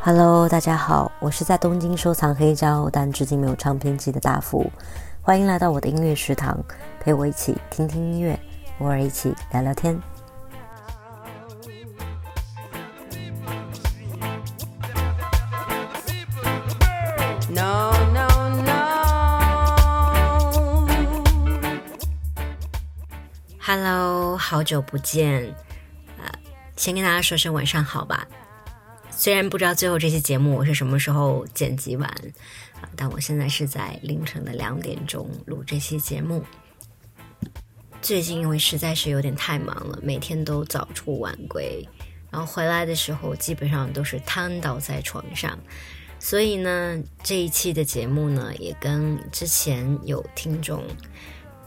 Hello，大家好，我是在东京收藏黑胶但至今没有唱片机的大福，欢迎来到我的音乐食堂，陪我一起听听音乐，偶尔一起聊聊天。Hello，好久不见，呃，先跟大家说声晚上好吧。虽然不知道最后这期节目我是什么时候剪辑完啊，但我现在是在凌晨的两点钟录这期节目。最近因为实在是有点太忙了，每天都早出晚归，然后回来的时候基本上都是瘫倒在床上，所以呢，这一期的节目呢，也跟之前有听众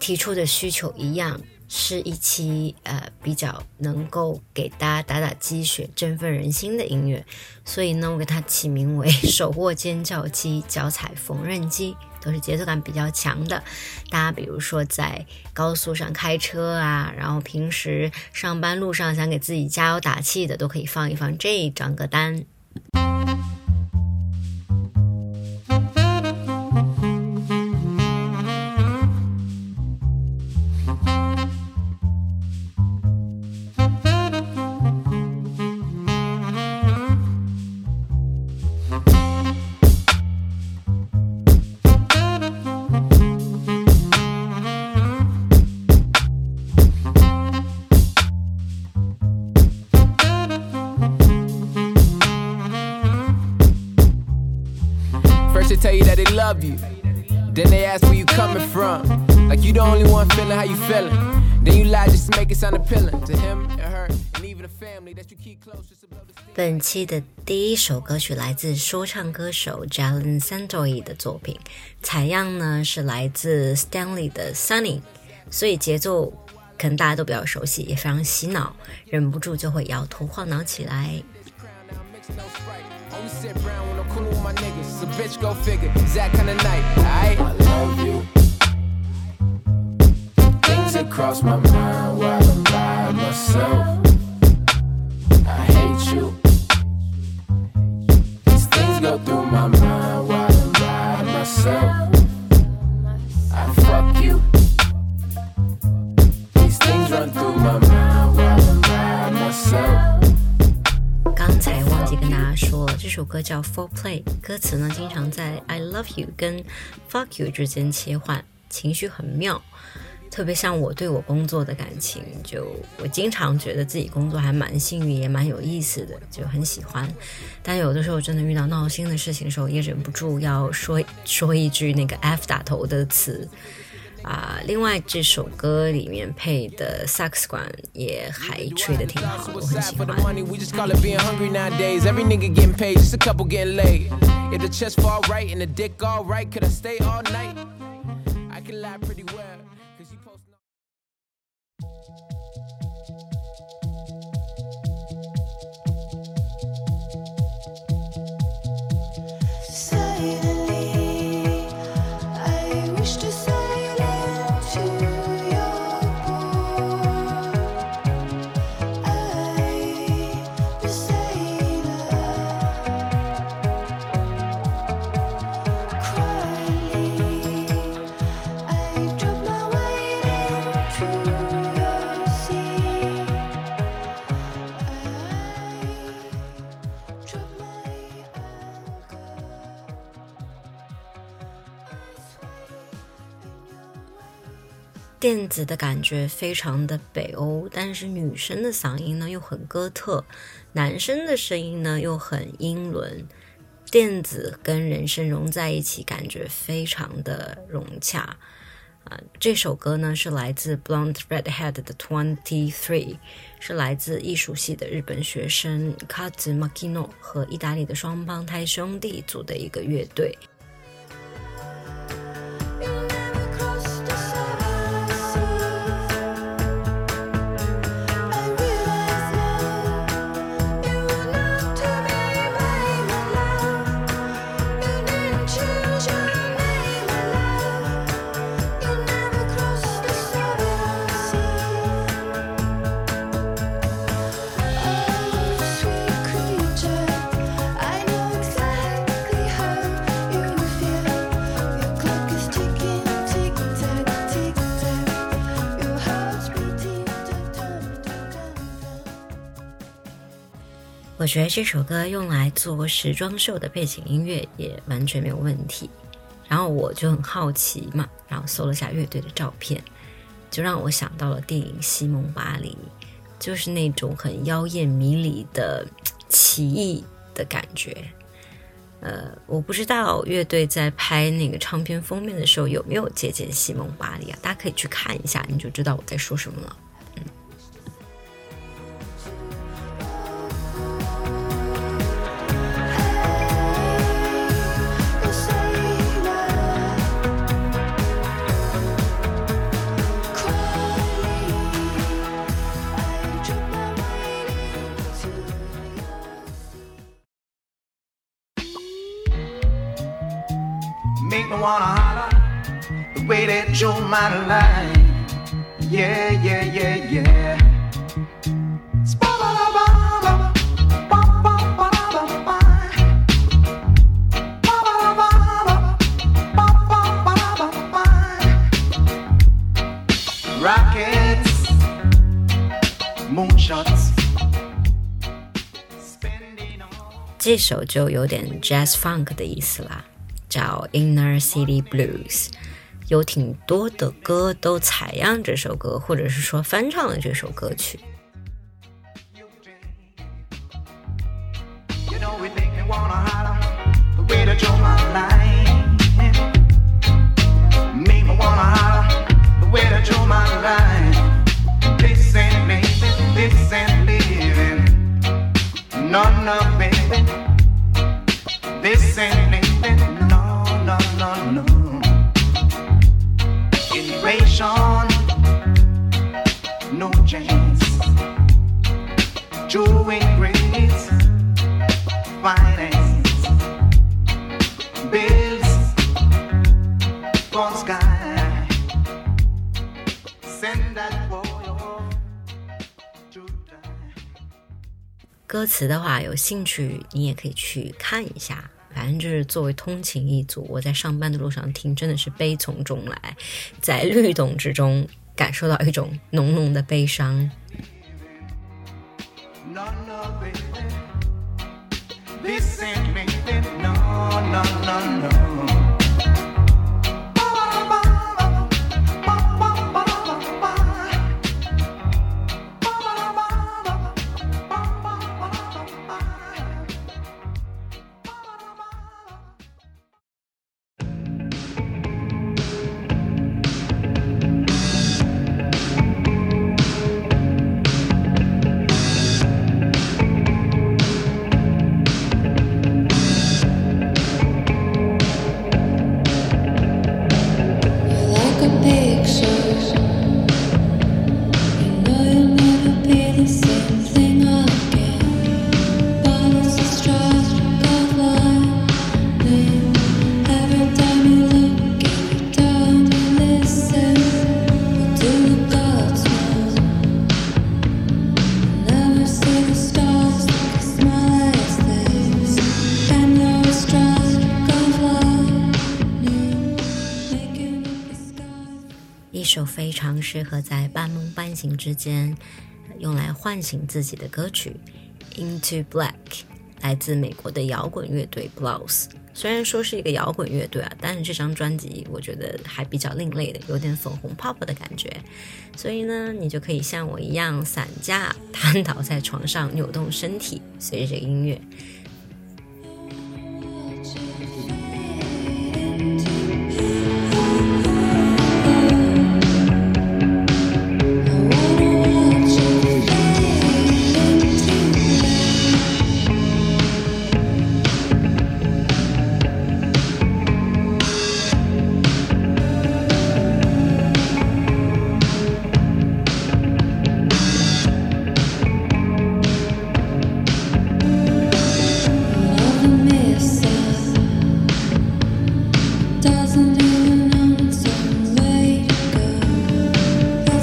提出的需求一样。是一期呃比较能够给大家打打鸡血、振奋人心的音乐，所以呢，我给它起名为“手握尖叫机、脚踩缝纫机”，都是节奏感比较强的。大家比如说在高速上开车啊，然后平时上班路上想给自己加油打气的，都可以放一放这张歌单。本期的第一首歌曲来自说唱歌手 Jalen Santoy 的作品，采样呢是来自 Stanley 的 Sunny，所以节奏可能大家都比较熟悉，也非常洗脑，忍不住就会摇头晃脑起来。I fuck you. 刚才忘记跟大家说了，这首歌叫《For Play》，歌词呢经常在 "I love you" 跟 "fuck you" 之间切换，情绪很妙。特别像我对我工作的感情，就我经常觉得自己工作还蛮幸运，也蛮有意思的，就很喜欢。但有的时候真的遇到闹心的事情的时候，也忍不住要说说一句那个 F 打头的词啊。另外这首歌里面配的萨克斯管也还吹的挺好，我很喜欢。电子的感觉非常的北欧，但是女生的嗓音呢又很哥特，男生的声音呢又很英伦，电子跟人声融在一起，感觉非常的融洽。啊，这首歌呢是来自 Blonde Redhead 的 Twenty Three，是来自艺术系的日本学生 Kazu Makino 和意大利的双胞胎兄弟组的一个乐队。我觉得这首歌用来做时装秀的背景音乐也完全没有问题。然后我就很好奇嘛，然后搜了下乐队的照片，就让我想到了电影《西蒙巴黎》，就是那种很妖艳迷离的奇异的感觉。呃，我不知道乐队在拍那个唱片封面的时候有没有借鉴西蒙巴黎啊？大家可以去看一下，你就知道我在说什么了。wanna holler the way that you're my line. Yeah, yeah, yeah, yeah. Rockets, moonshots. 这首就有点 jazz funk 的意思啦。 叫 Inner City Blues，有挺多的歌都采样这首歌，或者是说翻唱了这首歌曲。歌词的话，有兴趣你也可以去看一下。反正就是作为通勤一族，我在上班的路上听，真的是悲从中来，在律动之中感受到一种浓浓的悲伤。首非常适合在半梦半醒之间用来唤醒自己的歌曲《Into Black》，来自美国的摇滚乐队 Blows。虽然说是一个摇滚乐队啊，但是这张专辑我觉得还比较另类的，有点粉红泡泡的感觉。所以呢，你就可以像我一样散架，瘫倒在床上，扭动身体，随着这个音乐。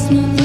Christmas.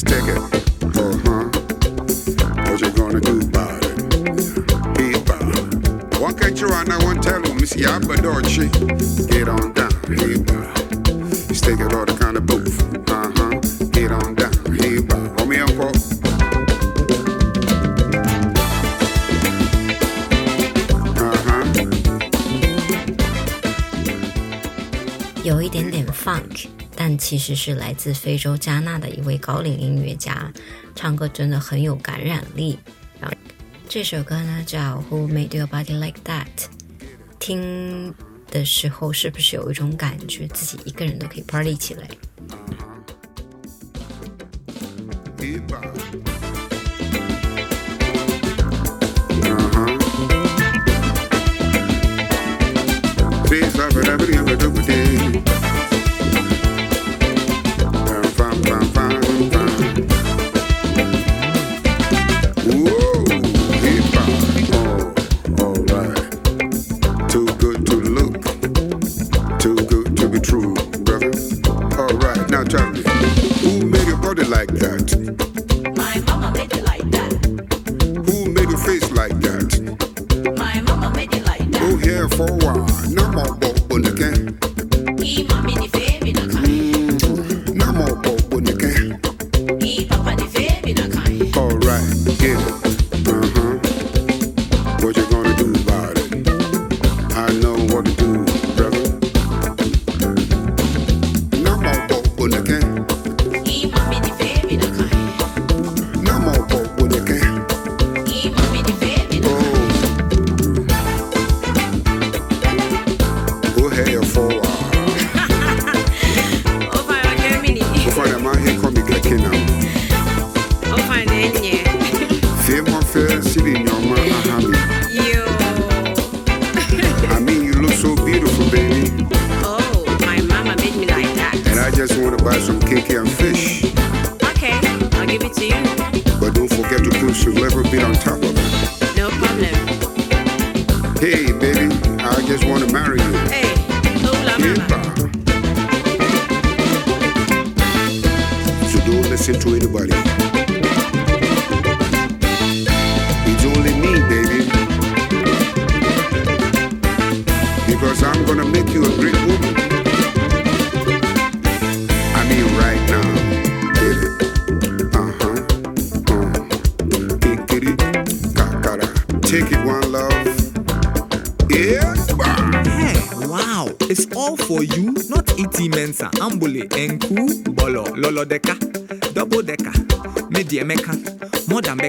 Stick it. Uh huh. What you gonna do about it? Eba. Walk at you and I won't tell you, Miss Yabadochi. Get on down. Eba. Stick it all the kind of booth. Uh huh. Get on down. Eba. Romeo and Paul. funk。但其实是来自非洲加纳的一位高龄音乐家，唱歌真的很有感染力。这首歌呢叫《Who Made Your Body Like That》，听的时候是不是有一种感觉，自己一个人都可以 party 起来？Yeah. Fame on fair, city in your man, I Yo. I mean, you look so beautiful, baby. Oh, my mama made me like that. And I just want to buy some cake and fish. Okay, I'll give it to you. But don't forget to put some level bit on top of it. No problem. Hey, baby, I just want to marry you. Hey, hola, mama. So don't listen to anybody. Enku, Bolo, Lolo Deka, Double Deka, Media Mecca, more than.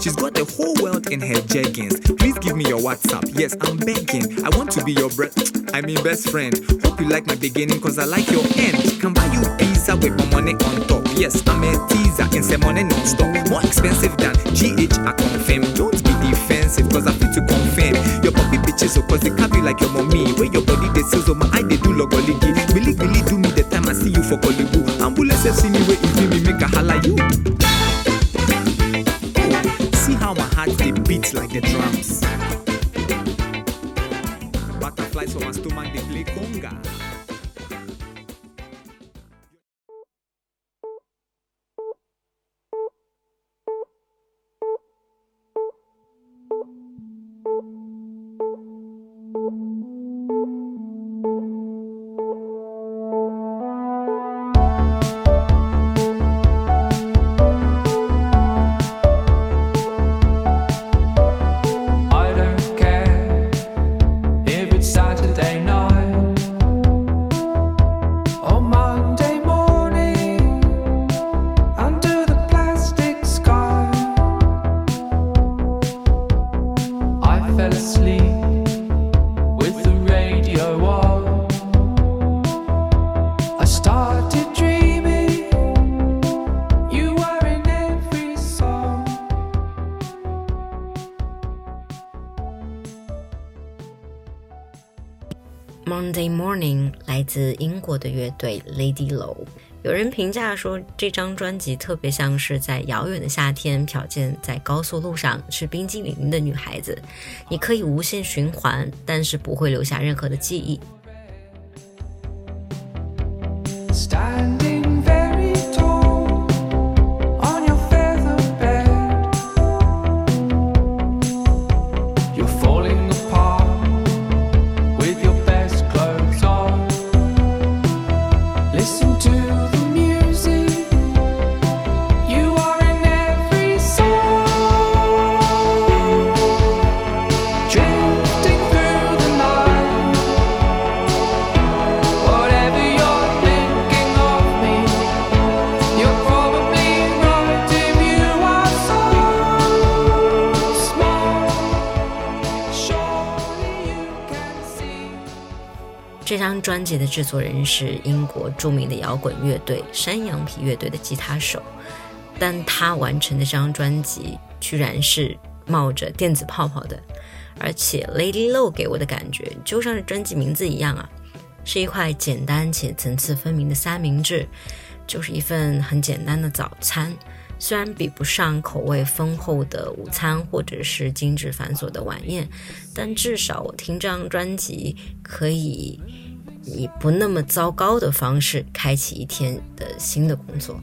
She's got the whole world in her jeggings. Please give me your WhatsApp. Yes, I'm begging. I want to be your bre- I mean best friend. Hope you like my beginning, cause I like your end. Can buy you pizza with my money on top. Yes, I'm a teaser in money non-stop. More expensive than GH, I confirm. Don't be defensive, cause I feel to confirm. Your puppy bitches, so cause they can't carry like your mommy. Where your body they sizzle, my eye they do look logoligi. Really, really do me the time see you for Kolibu. Ambulance see me where if me make a holla you. See how my heart they beat like the drums. 自英国的乐队 Lady Low，有人评价说，这张专辑特别像是在遥远的夏天瞟见在高速路上吃冰激凌的女孩子，你可以无限循环，但是不会留下任何的记忆。这张专辑的制作人是英国著名的摇滚乐队山羊皮乐队的吉他手，但他完成的这张专辑居然是冒着电子泡泡的，而且 Lady Low 给我的感觉就像是专辑名字一样啊，是一块简单且层次分明的三明治，就是一份很简单的早餐。虽然比不上口味丰厚的午餐或者是精致繁琐的晚宴，但至少我听这张专辑可以以不那么糟糕的方式开启一天的新的工作。